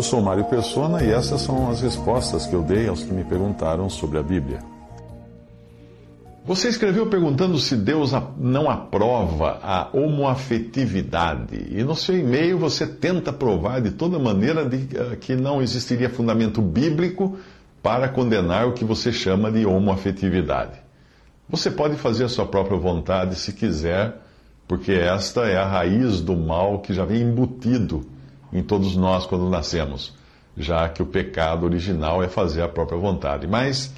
Eu sou Mário Persona e essas são as respostas que eu dei aos que me perguntaram sobre a Bíblia. Você escreveu perguntando se Deus não aprova a homoafetividade. E no seu e-mail você tenta provar de toda maneira de, uh, que não existiria fundamento bíblico para condenar o que você chama de homoafetividade. Você pode fazer a sua própria vontade se quiser, porque esta é a raiz do mal que já vem embutido em todos nós quando nascemos, já que o pecado original é fazer a própria vontade. Mas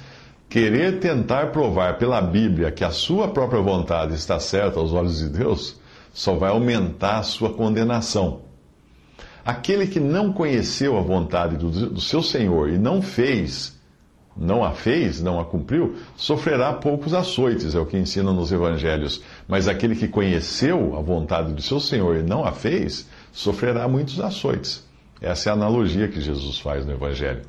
querer tentar provar pela Bíblia que a sua própria vontade está certa aos olhos de Deus só vai aumentar a sua condenação. Aquele que não conheceu a vontade do, do seu Senhor e não fez, não a fez, não a cumpriu, sofrerá poucos açoites, é o que ensina nos evangelhos. Mas aquele que conheceu a vontade do seu Senhor e não a fez, sofrerá muitos açoites. Essa é a analogia que Jesus faz no evangelho.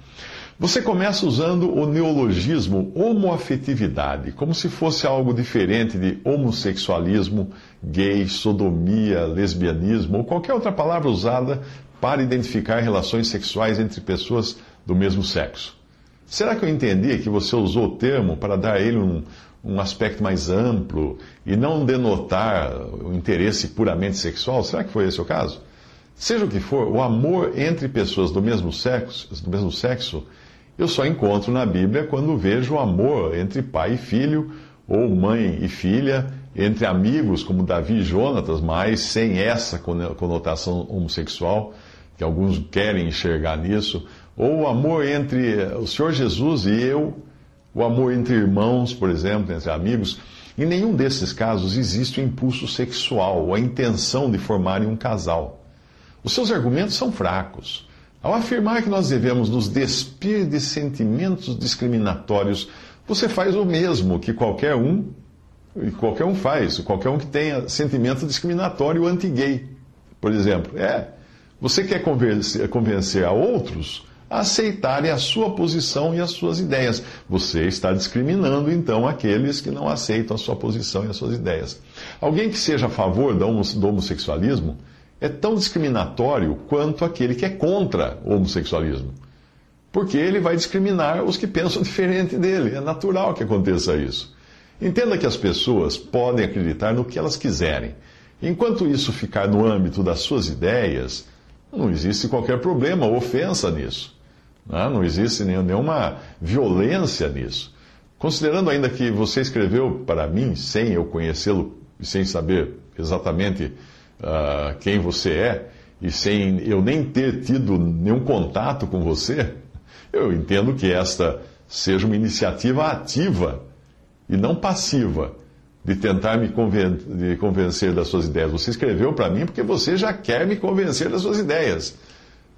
Você começa usando o neologismo homoafetividade, como se fosse algo diferente de homossexualismo, gay, sodomia, lesbianismo ou qualquer outra palavra usada para identificar relações sexuais entre pessoas do mesmo sexo. Será que eu entendi que você usou o termo para dar a ele um, um aspecto mais amplo e não denotar o interesse puramente sexual? Será que foi esse o caso? Seja o que for, o amor entre pessoas do mesmo sexo, do mesmo sexo eu só encontro na Bíblia quando vejo o amor entre pai e filho, ou mãe e filha, entre amigos como Davi e Jonatas, mas sem essa conotação homossexual, que alguns querem enxergar nisso, ou o amor entre o Senhor Jesus e eu, o amor entre irmãos, por exemplo, entre amigos. Em nenhum desses casos existe o impulso sexual ou a intenção de formarem um casal. Os seus argumentos são fracos. Ao afirmar que nós devemos nos despir de sentimentos discriminatórios, você faz o mesmo que qualquer um, e qualquer um faz, qualquer um que tenha sentimento discriminatório anti-gay, por exemplo. É, você quer convencer, convencer a outros a aceitarem a sua posição e as suas ideias. Você está discriminando, então, aqueles que não aceitam a sua posição e as suas ideias. Alguém que seja a favor do homossexualismo é tão discriminatório quanto aquele que é contra o homossexualismo. Porque ele vai discriminar os que pensam diferente dele. É natural que aconteça isso. Entenda que as pessoas podem acreditar no que elas quiserem. Enquanto isso ficar no âmbito das suas ideias, não existe qualquer problema ou ofensa nisso. Não, né? não existe nenhuma violência nisso. Considerando ainda que você escreveu para mim, sem eu conhecê-lo e sem saber exatamente uh, quem você é, e sem eu nem ter tido nenhum contato com você, eu entendo que esta seja uma iniciativa ativa e não passiva de tentar me conven de convencer das suas ideias. Você escreveu para mim porque você já quer me convencer das suas ideias,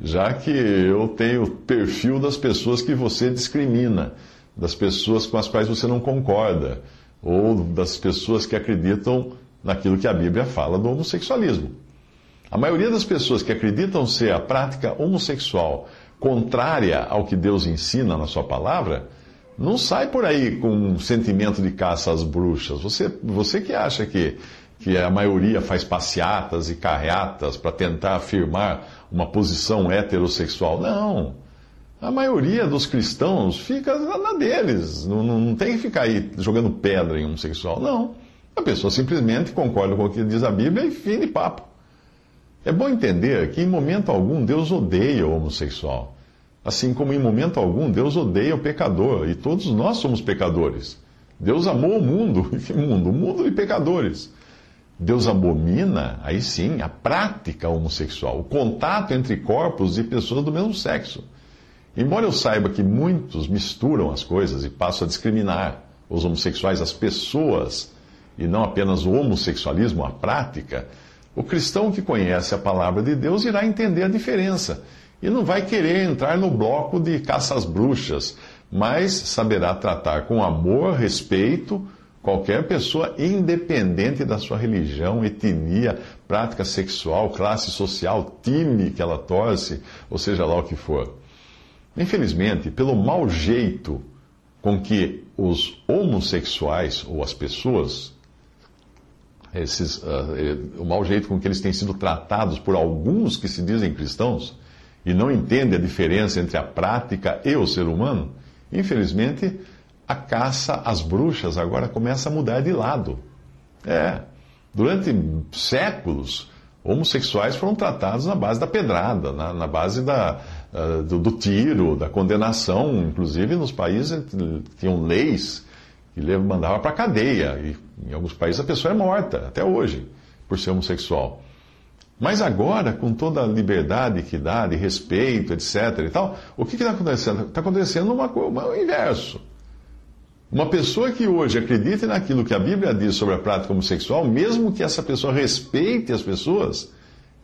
já que eu tenho o perfil das pessoas que você discrimina, das pessoas com as quais você não concorda, ou das pessoas que acreditam naquilo que a Bíblia fala do homossexualismo. A maioria das pessoas que acreditam ser a prática homossexual contrária ao que Deus ensina na sua palavra, não sai por aí com um sentimento de caça às bruxas. Você, você que acha que, que a maioria faz passeatas e carreatas para tentar afirmar uma posição heterossexual. Não. A maioria dos cristãos fica na deles. Não, não tem que ficar aí jogando pedra em homossexual. Não. A pessoa simplesmente concorda com o que diz a Bíblia e fim de papo. É bom entender que em momento algum Deus odeia o homossexual. Assim como em momento algum Deus odeia o pecador. E todos nós somos pecadores. Deus amou o mundo. Que mundo? O mundo de pecadores. Deus abomina, aí sim, a prática homossexual, o contato entre corpos de pessoas do mesmo sexo. Embora eu saiba que muitos misturam as coisas e passam a discriminar os homossexuais, as pessoas e não apenas o homossexualismo, a prática, O cristão que conhece a palavra de Deus irá entender a diferença e não vai querer entrar no bloco de caça às bruxas, mas saberá tratar com amor, respeito, qualquer pessoa, independente da sua religião, etnia, prática sexual, classe social, time que ela torce, ou seja lá o que for. Infelizmente, pelo mau jeito com que os homossexuais ou as pessoas, esses, uh, o mau jeito com que eles têm sido tratados por alguns que se dizem cristãos e não entendem a diferença entre a prática e o ser humano, infelizmente a caça às bruxas agora começa a mudar de lado. É, durante séculos, homossexuais foram tratados na base da pedrada, na, na base da, uh, do, do, tiro, da condenação. Inclusive, nos países tinham leis que mandavam para a cadeia. E em alguns países a pessoa é morta, até hoje, por ser homossexual. Mas agora, com toda a liberdade, equidade, respeito, etc. e tal, o que está acontecendo? Está acontecendo uma, uma, o inverso. Uma pessoa que hoje acredita naquilo que a Bíblia diz sobre a prática homossexual, mesmo que essa pessoa respeite as pessoas,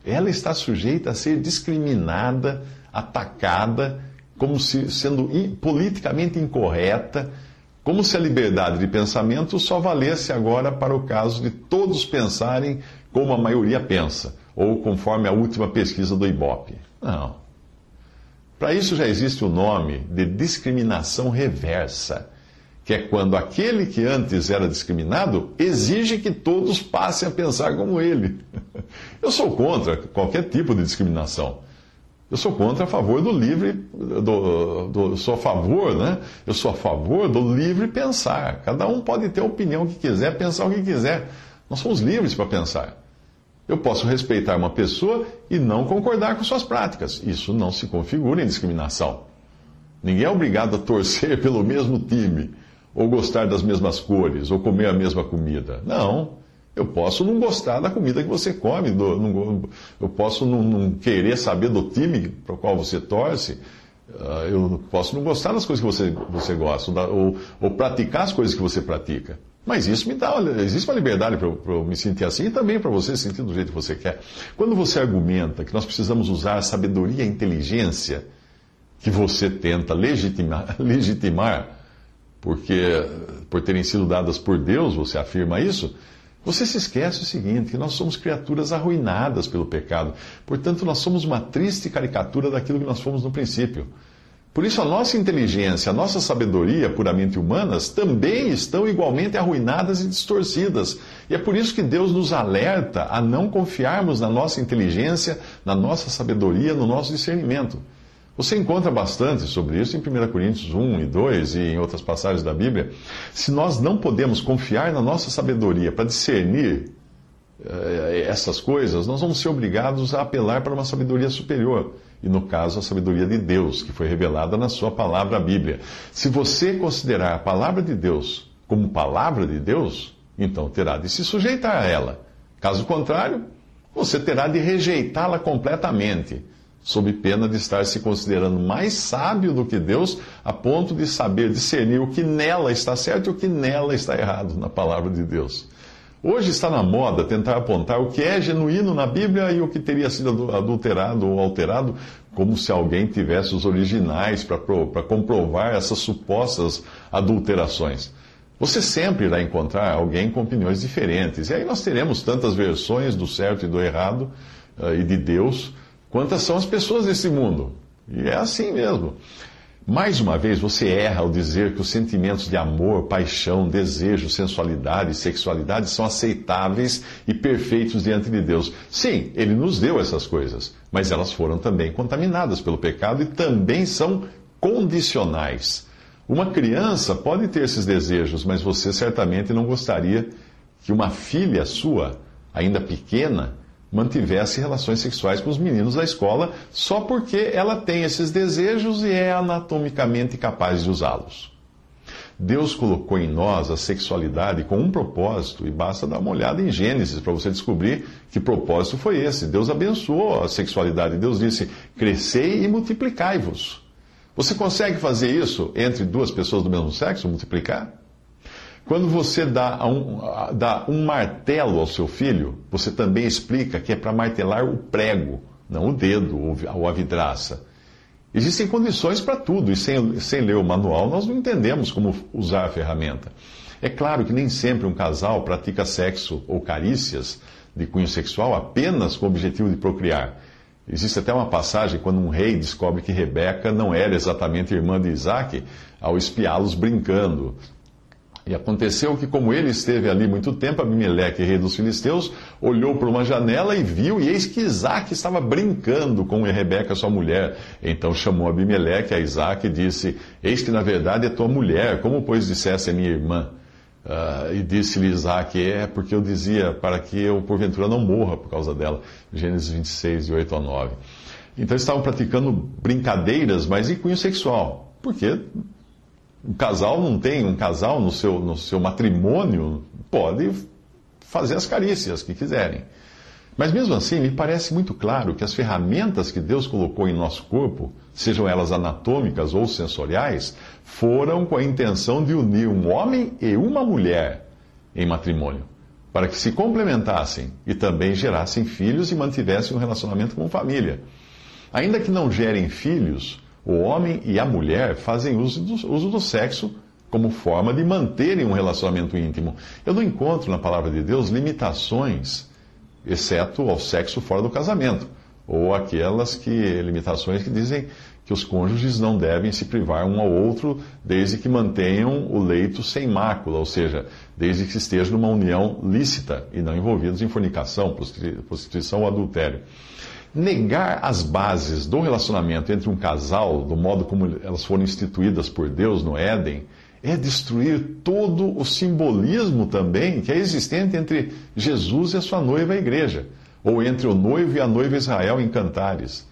ela está sujeita a ser discriminada, atacada, como se sendo politicamente incorreta, como se a liberdade de pensamento só valesse agora para o caso de todos pensarem como a maioria pensa, ou conforme a última pesquisa do IBOP. Não. Para isso já existe o nome de discriminação reversa que é quando aquele que antes era discriminado exige que todos passem a pensar como ele. Eu sou contra qualquer tipo de discriminação. Eu sou contra a favor do livre, do, do, sou a favor, né? Eu sou a favor do livre pensar. Cada um pode ter a opinião que quiser, pensar o que quiser. Nós somos livres para pensar. Eu posso respeitar uma pessoa e não concordar com suas práticas. Isso não se configura em discriminação. Ninguém é obrigado a torcer pelo mesmo time ou gostar das mesmas cores, ou comer a mesma comida. Não. Eu posso não gostar da comida que você come, do, não, eu posso não, não, querer saber do time para o qual você torce, uh, eu posso não gostar das coisas que você, você gosta, ou, ou, praticar as coisas que você pratica. Mas isso me dá, existe uma liberdade para eu, me sentir assim e também para você se sentir do jeito que você quer. Quando você argumenta que nós precisamos usar a sabedoria e a inteligência que você tenta legitimar, legitimar porque por terem sido dadas por Deus, você afirma isso, você se esquece o seguinte, que nós somos criaturas arruinadas pelo pecado. Portanto, nós somos uma triste caricatura daquilo que nós fomos no princípio. Por isso, a nossa inteligência, a nossa sabedoria puramente humanas também estão igualmente arruinadas e distorcidas. E é por isso que Deus nos alerta a não confiarmos na nossa inteligência, na nossa sabedoria, no nosso discernimento. Você encontra bastante sobre isso em 1 Coríntios 1 e 2 e em outras passagens da Bíblia. Se nós não podemos confiar na nossa sabedoria para discernir eh, essas coisas, nós vamos ser obrigados a apelar para uma sabedoria superior. E no caso, a sabedoria de Deus, que foi revelada na sua palavra, a Bíblia. Se você considerar a palavra de Deus como palavra de Deus, então terá de se sujeitar a ela. Caso contrário, você terá de rejeitá-la completamente sob pena de estar se considerando mais sábio do que Deus, a ponto de saber discernir o que nela está certo e o que nela está errado na palavra de Deus. Hoje está na moda tentar apontar o que é genuíno na Bíblia e o que teria sido adulterado ou alterado, como se alguém tivesse os originais para comprovar essas supostas adulterações. Você sempre irá encontrar alguém com opiniões diferentes, e aí nós teremos tantas versões do certo e do errado uh, e de Deus Quantas são as pessoas desse mundo? E é assim mesmo. Mais uma vez, você erra ao dizer que os sentimentos de amor, paixão, desejo, sensualidade e sexualidade são aceitáveis e perfeitos diante de Deus. Sim, Ele nos deu essas coisas, mas elas foram também contaminadas pelo pecado e também são condicionais. Uma criança pode ter esses desejos, mas você certamente não gostaria que uma filha sua, ainda pequena, mantivesse relações sexuais com os meninos da escola só porque ela tem esses desejos e é anatomicamente capaz de usá-los. Deus colocou em nós a sexualidade com um propósito, e basta dar uma olhada em Gênesis para você descobrir que propósito foi esse. Deus abençoou a sexualidade. Deus disse: crescei e multiplicai-vos. Você consegue fazer isso entre duas pessoas do mesmo sexo, multiplicar? Quando você dá um, dá um martelo ao seu filho, você também explica que é para martelar o prego, não o dedo ou a vidraça. Existem condições para tudo, e sem, sem ler o manual nós não entendemos como usar a ferramenta. É claro que nem sempre um casal pratica sexo ou carícias de cunho sexual apenas com o objetivo de procriar. Existe até uma passagem quando um rei descobre que Rebeca não era exatamente irmã de Isaac, ao espiá-los brincando. E aconteceu que, como ele esteve ali muito tempo, Abimeleque, rei dos filisteus, olhou por uma janela e viu, e eis que Isaac estava brincando com Rebeca, sua mulher. Então chamou Abimeleque a Isaac e disse: Eis que na verdade é tua mulher, como pois dissesse é minha irmã? Uh, e disse-lhe Isaac: É porque eu dizia para que eu, porventura, não morra por causa dela. Gênesis 26, de 8 a 9. Então eles estavam praticando brincadeiras, mas em cunho sexual. Porque um casal não tem, um casal no seu, no seu matrimônio pode fazer as carícias que quiserem. Mas mesmo assim, me parece muito claro que as ferramentas que Deus colocou em nosso corpo, sejam elas anatômicas ou sensoriais, foram com a intenção de unir um homem e uma mulher em matrimônio, para que se complementassem e também gerassem filhos e mantivessem um relacionamento com família. Ainda que não gerem filhos, o homem e a mulher fazem uso do, uso do sexo como forma de manterem um relacionamento íntimo. Eu não encontro na palavra de Deus limitações exceto ao sexo fora do casamento, ou aquelas que limitações que dizem que os cônjuges não devem se privar um ao outro desde que mantenham o leito sem mácula, ou seja, desde que estejam numa união lícita e não envolvidos em fornicação, prostituição ou adultério. Negar as bases do relacionamento entre um casal, do modo como elas foram instituídas por Deus no Éden, é destruir todo o simbolismo também que é existente entre Jesus e a sua noiva, a igreja, ou entre o noivo e a noiva Israel em cantares.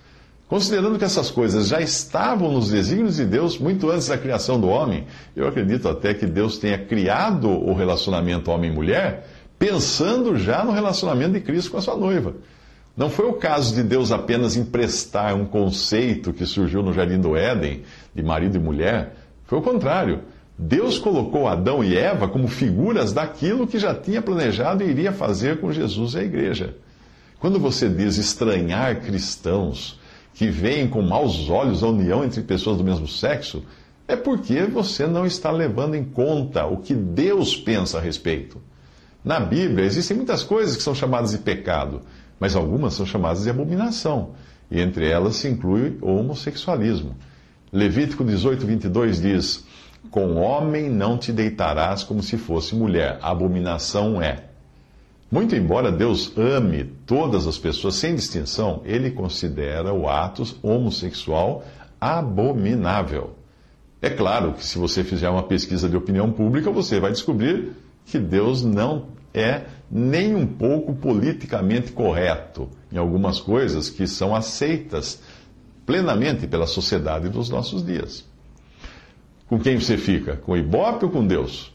Considerando que essas coisas já estavam nos desígnios de Deus muito antes da criação do homem, eu acredito até que Deus tenha criado o relacionamento homem-mulher pensando já no relacionamento de Cristo com a sua noiva. Não foi o caso de Deus apenas emprestar um conceito que surgiu no Jardim do Éden, de marido e mulher. Foi o contrário. Deus colocou Adão e Eva como figuras daquilo que já tinha planejado e iria fazer com Jesus e a igreja. Quando você diz estranhar cristãos que veem com maus olhos a união entre pessoas do mesmo sexo, é porque você não está levando em conta o que Deus pensa a respeito. Na Bíblia existem muitas coisas que são chamadas de pecado, mas algumas são chamadas de abominação, e entre elas se inclui o homossexualismo. Levítico 18, 22 diz. Com homem não te deitarás como se fosse mulher. Abominação é. Muito embora Deus ame todas as pessoas sem distinção, ele considera o ato homossexual abominável. É claro que se você fizer uma pesquisa de opinião pública, você vai descobrir que Deus não é nem um pouco politicamente correto em algumas coisas que são aceitas plenamente pela sociedade dos nossos dias. Com quem você fica? Com o Ibope ou com Deus?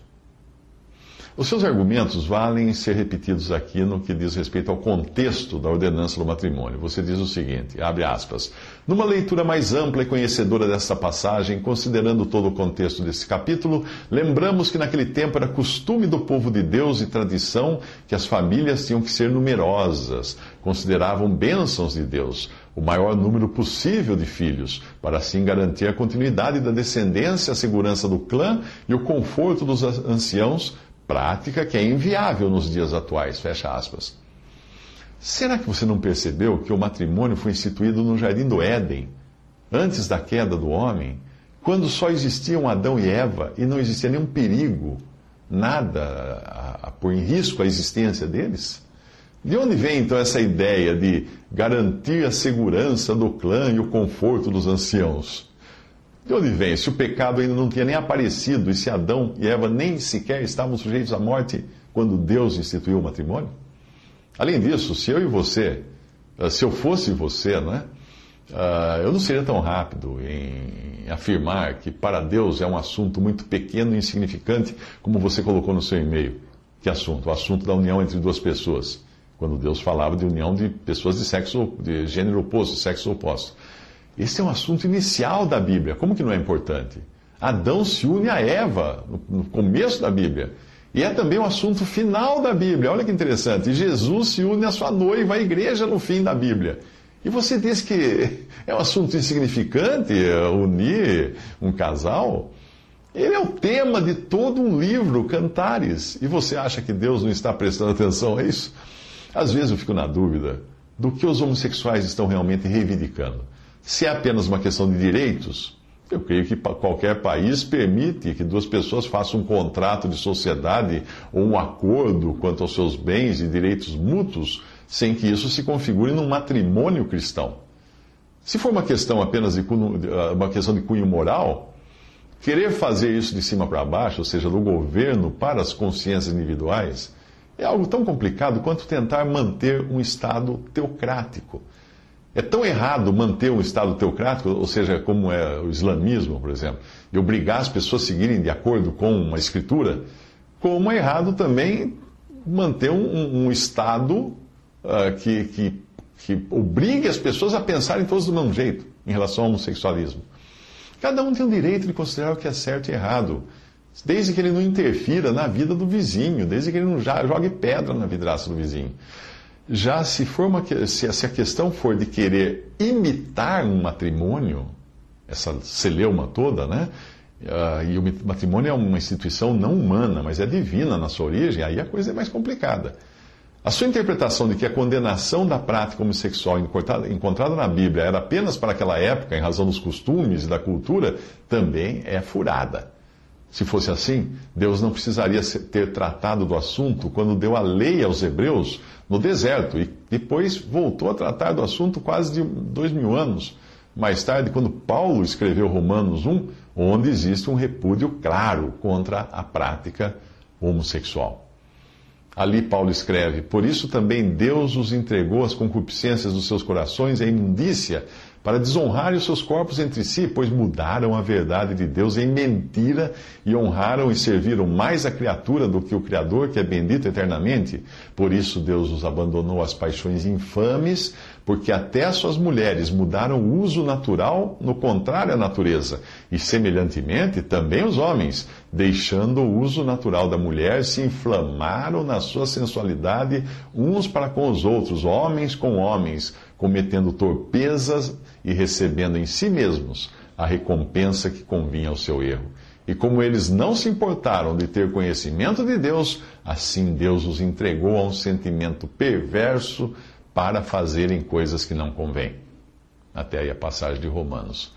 Os seus argumentos valem ser repetidos aqui no que diz respeito ao contexto da ordenança do matrimônio. Você diz o seguinte, abre aspas, numa leitura mais ampla e conhecedora desta passagem, considerando todo o contexto desse capítulo, lembramos que naquele tempo era costume do povo de Deus e tradição que as famílias tinham que ser numerosas, consideravam bênçãos de Deus, o maior número possível de filhos, para assim garantir a continuidade da descendência, a segurança do clã e o conforto dos anciãos prática que é inviável nos dias atuais. Fecha aspas. Será que você não percebeu que o matrimônio foi instituído no jardim do Éden, antes da queda do homem, quando só existiam Adão e Eva e não existia nenhum perigo, nada a, a pôr em risco a existência deles? De onde vem então essa ideia de garantir a segurança do clã e o conforto dos anciãos? De onde vem? Se o pecado ainda não tinha nem aparecido e se Adão e Eva nem sequer estavam sujeitos à morte quando Deus instituiu o matrimônio? Além disso, se eu e você, eh, se eu fosse você, não é? Uh, eu não seria tão rápido em afirmar que para Deus é um assunto muito pequeno e insignificante, como você colocou no seu e-mail. Que assunto? O assunto da união entre duas pessoas. Quando Deus falava de união de pessoas de sexo, de gênero oposto, sexo oposto. Esse é um assunto inicial da Bíblia. Como que não é importante? Adão se une a Eva no começo da Bíblia. E é também o assunto final da Bíblia. Olha que interessante. Jesus se une à sua noiva, a igreja, no fim da Bíblia. E você diz que é um assunto insignificante unir um casal? Ele é o tema de todo um livro, Cantares. E você acha que Deus não está prestando atenção a isso? Às vezes eu fico na dúvida do que os homossexuais estão realmente reivindicando. Se é apenas uma questão de direitos, eu creio que qualquer país permite que duas pessoas façam um contrato de sociedade ou um acordo quanto aos seus bens e direitos mútuos, sem que isso se configure num matrimônio cristão. Se for uma questão apenas de cunho, uma questão de cunho moral, Querer fazer isso de cima para baixo, ou seja, do governo para as consciências individuais, é algo tão complicado quanto tentar manter um Estado teocrático. É tão errado manter um Estado teocrático, ou seja, como é o islamismo, por exemplo, e obrigar as pessoas a seguirem de acordo com uma escritura, como é errado também manter um, um Estado uh, que, que, que obrigue as pessoas a pensarem todos do mesmo jeito em relação ao homossexualismo. Cada um tem o direito de considerar o que é certo e errado, desde que ele não interfira na vida do vizinho, desde que ele não jogue pedra na vidraça do vizinho. Já se, for uma, se a questão for de querer imitar um matrimônio, essa celeuma toda, né? Uh, e o matrimônio é uma instituição não humana, mas é divina na sua origem, aí a coisa é mais complicada. A sua interpretação de que a condenação da prática homossexual encontrada na Bíblia era apenas para aquela época, em razão dos costumes e da cultura, também é furada. Se fosse assim, Deus não precisaria ter tratado do assunto quando deu a lei aos hebreus no deserto e depois voltou a tratar do assunto quase de dois mil anos mais tarde, quando Paulo escreveu Romanos 1, onde existe um repúdio claro contra a prática homossexual. Ali Paulo escreve: Por isso também Deus os entregou às concupiscências dos seus corações e à imundícia, para desonrarem os seus corpos entre si, pois mudaram a verdade de Deus em mentira e honraram e serviram mais a criatura do que o Criador, que é bendito eternamente. Por isso Deus os abandonou às paixões infames, porque até as suas mulheres mudaram o uso natural no contrário à natureza, e semelhantemente também os homens, deixando o uso natural da mulher, se inflamaram na sua sensualidade uns para com os outros, homens com homens cometendo torpezas e recebendo em si mesmos a recompensa que convinha ao seu erro. E como eles não se importaram de ter conhecimento de Deus, assim Deus os entregou a um sentimento perverso para fazerem coisas que não convêm. Até aí a passagem de Romanos.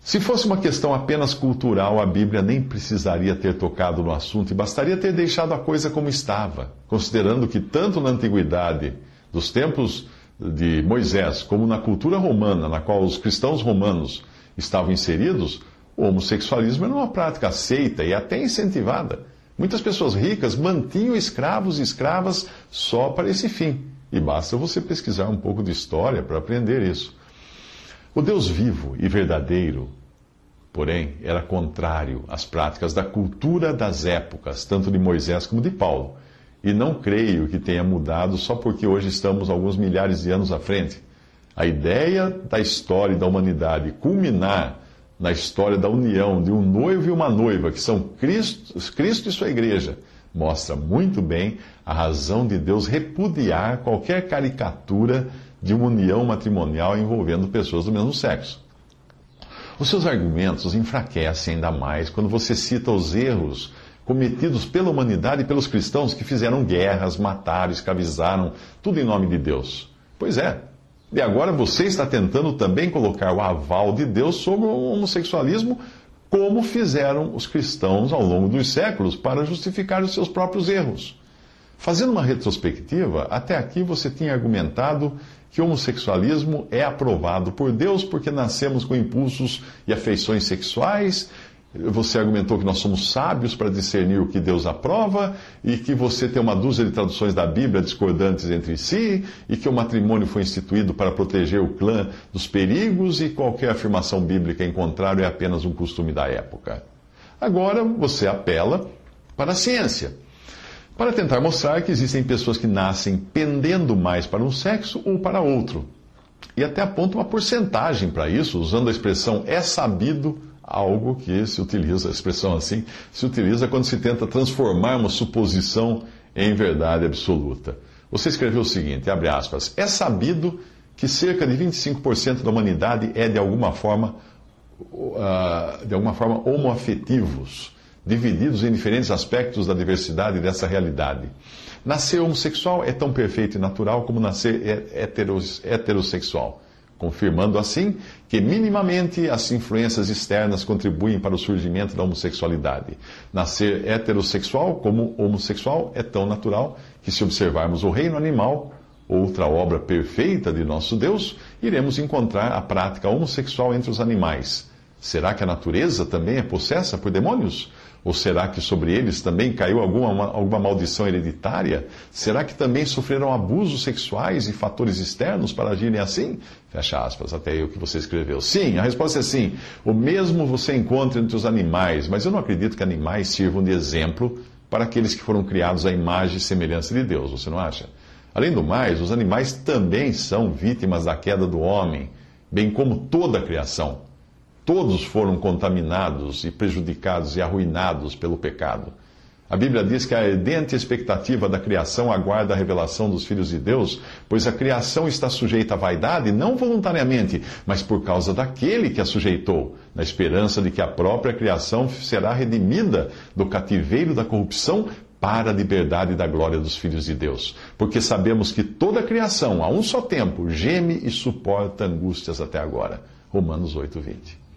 Se fosse uma questão apenas cultural, a Bíblia nem precisaria ter tocado no assunto e bastaria ter deixado a coisa como estava, considerando que tanto na antiguidade, dos tempos de Moisés, como na cultura romana, na qual os cristãos romanos estavam inseridos, o homossexualismo era uma prática aceita e até incentivada. Muitas pessoas ricas mantinham escravos e escravas só para esse fim. E basta você pesquisar um pouco de história para aprender isso. O Deus vivo e verdadeiro, porém, era contrário às práticas da cultura das épocas, tanto de Moisés como de Paulo. E não creio que tenha mudado só porque hoje estamos alguns milhares de anos à frente. A ideia da história da humanidade culminar na história da união de um noivo e uma noiva, que são Cristo, Cristo e sua igreja, mostra muito bem a razão de Deus repudiar qualquer caricatura de uma união matrimonial envolvendo pessoas do mesmo sexo. Os seus argumentos enfraquecem ainda mais quando você cita os erros cometidos pela humanidade e pelos cristãos que fizeram guerras, mataram, escravizaram, tudo em nome de Deus. Pois é. E agora você está tentando também colocar o aval de Deus sobre o homossexualismo, como fizeram os cristãos ao longo dos séculos para justificar os seus próprios erros. Fazendo uma retrospectiva, até aqui você tinha argumentado que o homossexualismo é aprovado por Deus porque nascemos com impulsos e afeições sexuais você argumentou que nós somos sábios para discernir o que Deus aprova e que você tem uma dúzia de traduções da Bíblia discordantes entre si e que o matrimônio foi instituído para proteger o clã dos perigos e qualquer afirmação bíblica em contrário é apenas um costume da época. Agora você apela para a ciência para tentar mostrar que existem pessoas que nascem pendendo mais para um sexo ou para outro. E até aponta uma porcentagem para isso, usando a expressão é sabido algo que se utiliza, a expressão assim, se utiliza quando se tenta transformar uma suposição em verdade absoluta. Você escreveu o seguinte, abre aspas, é sabido que cerca de 25% da humanidade é de alguma forma, uh, de alguma forma homoafetivos, divididos em diferentes aspectos da diversidade dessa realidade. Nascer homossexual é tão perfeito e natural como nascer heterossexual confirmando assim que minimamente as influências externas contribuem para o surgimento da homossexualidade. Nascer heterossexual como homossexual é tão natural que, se observarmos o reino animal, outra obra perfeita de nosso Deus, iremos encontrar a prática homossexual entre os animais. Será que a natureza também é possessa por demônios? Ou será que sobre eles também caiu alguma, alguma maldição hereditária? Será que também sofreram abusos sexuais e fatores externos para agirem assim? Fecha aspas, até aí o que você escreveu. Sim, a resposta é sim. O mesmo você encontra entre os animais, mas eu não acredito que animais sirvam de exemplo para aqueles que foram criados à imagem e semelhança de Deus, você não acha? Além do mais, os animais também são vítimas da queda do homem, bem como toda a criação. Todos foram contaminados e prejudicados e arruinados pelo pecado. A Bíblia diz que a ardente expectativa da criação aguarda a revelação dos filhos de Deus, pois a criação está sujeita à vaidade, não voluntariamente, mas por causa daquele que a sujeitou, na esperança de que a própria criação será redimida do cativeiro da corrupção para a liberdade da glória dos filhos de Deus. Porque sabemos que toda a criação, a um só tempo, geme e suporta angústias até agora. Romanos 8, 20.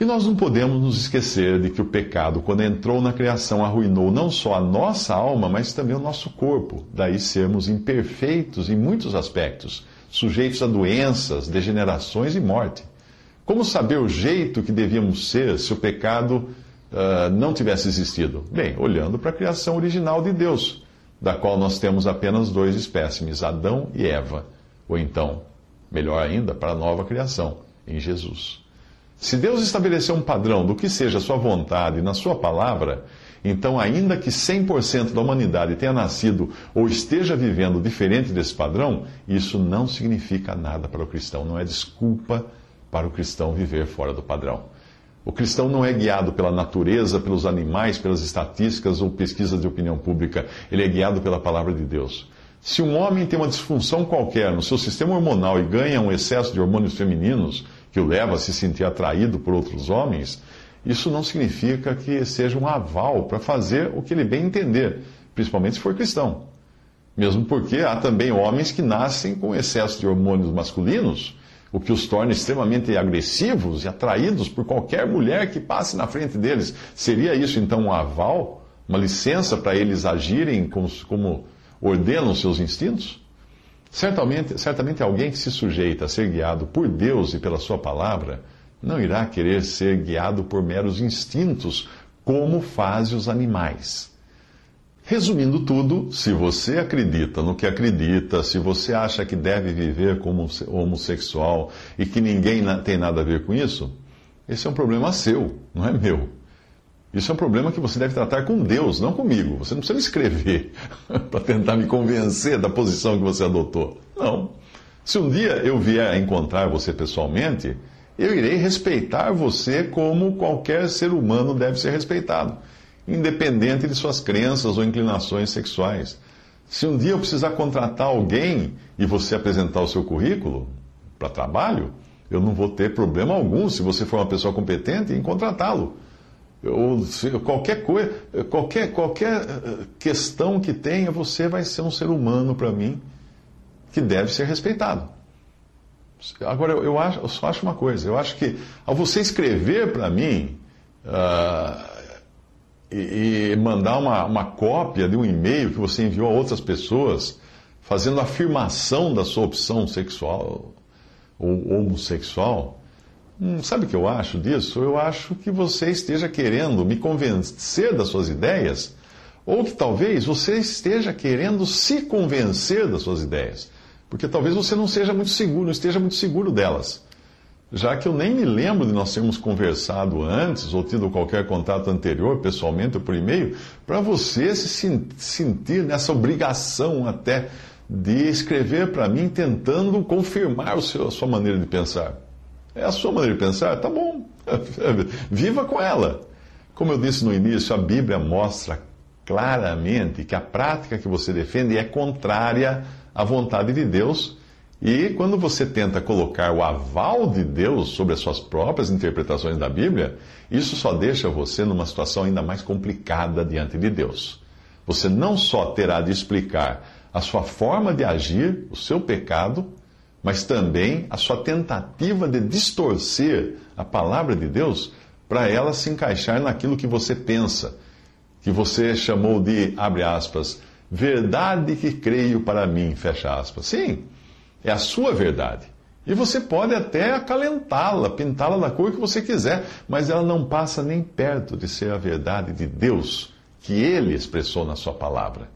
E nós não podemos nos esquecer de que o pecado, quando entrou na criação, arruinou não só a nossa alma, mas também o nosso corpo. Daí sermos imperfeitos em muitos aspectos, sujeitos a doenças, degenerações e morte. Como saber o jeito que devíamos ser se o pecado uh, não tivesse existido? Bem, olhando para a criação original de Deus, da qual nós temos apenas dois espécimes, Adão e Eva. Ou então, melhor ainda, para a nova criação, em Jesus. Se Deus estabeleceu um padrão do que seja a sua vontade na sua palavra, então, ainda que 100% da humanidade tenha nascido ou esteja vivendo diferente desse padrão, isso não significa nada para o cristão, não é desculpa para o cristão viver fora do padrão. O cristão não é guiado pela natureza, pelos animais, pelas estatísticas ou pesquisas de opinião pública, ele é guiado pela palavra de Deus. Se um homem tem uma disfunção qualquer no seu sistema hormonal e ganha um excesso de hormônios femininos, que o leva a se sentir atraído por outros homens, isso não significa que seja um aval para fazer o que ele bem entender, principalmente se for cristão. Mesmo porque há também homens que nascem com excesso de hormônios masculinos, o que os torna extremamente agressivos e atraídos por qualquer mulher que passe na frente deles. Seria isso então um aval, uma licença para eles agirem como, como ordenam seus instintos? Certamente, certamente alguém que se sujeita a ser guiado por Deus e pela Sua palavra não irá querer ser guiado por meros instintos, como fazem os animais. Resumindo tudo, se você acredita no que acredita, se você acha que deve viver como homossexual e que ninguém tem nada a ver com isso, esse é um problema seu, não é meu. Isso é um problema que você deve tratar com Deus, não comigo. Você não precisa me escrever para tentar me convencer da posição que você adotou. Não. Se um dia eu vier encontrar você pessoalmente, eu irei respeitar você como qualquer ser humano deve ser respeitado, independente de suas crenças ou inclinações sexuais. Se um dia eu precisar contratar alguém e você apresentar o seu currículo para trabalho, eu não vou ter problema algum, se você for uma pessoa competente, em contratá-lo ou qualquer coisa, qualquer, qualquer eh, questão que tenha, você vai ser um ser humano para mim que deve ser respeitado. Agora, eu, eu, acho, eu só acho uma coisa: eu acho que ao você escrever para mim uh, e, e, mandar uma, uma cópia de um e-mail que você enviou a outras pessoas, fazendo afirmação da sua opção sexual ou homossexual, Hum, sabe o que eu acho disso? Eu acho que você esteja querendo me convencer das suas ideias, ou que talvez você esteja querendo se convencer das suas ideias, porque talvez você não seja muito seguro, não esteja muito seguro delas. Já que eu nem me lembro de nós termos conversado antes ou tido qualquer contato anterior, pessoalmente ou por e-mail, para você se sentir nessa obrigação até de escrever para mim tentando confirmar a sua maneira de pensar. É a sua maneira de pensar? Tá bom. Viva com ela. Como eu disse no início, a Bíblia mostra claramente que a prática que você defende é contrária à vontade de Deus. E quando você tenta colocar o aval de Deus sobre as suas próprias interpretações da Bíblia, isso só deixa você numa situação ainda mais complicada diante de Deus. Você não só terá de explicar a sua forma de agir, o seu pecado, mas também a sua tentativa de distorcer a palavra de Deus para ela se encaixar naquilo que você pensa, que você chamou de, abre aspas, verdade que creio para mim, fecha aspas. Sim, é a sua verdade. E você pode até acalentá-la, pintá-la da cor que você quiser, mas ela não passa nem perto de ser a verdade de Deus que ele expressou na sua palavra.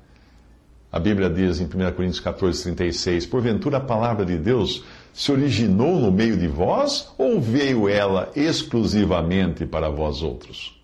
A Bíblia diz em 1 Coríntios 14, 36, Porventura a palavra de Deus se originou no meio de vós ou veio ela exclusivamente para vós outros?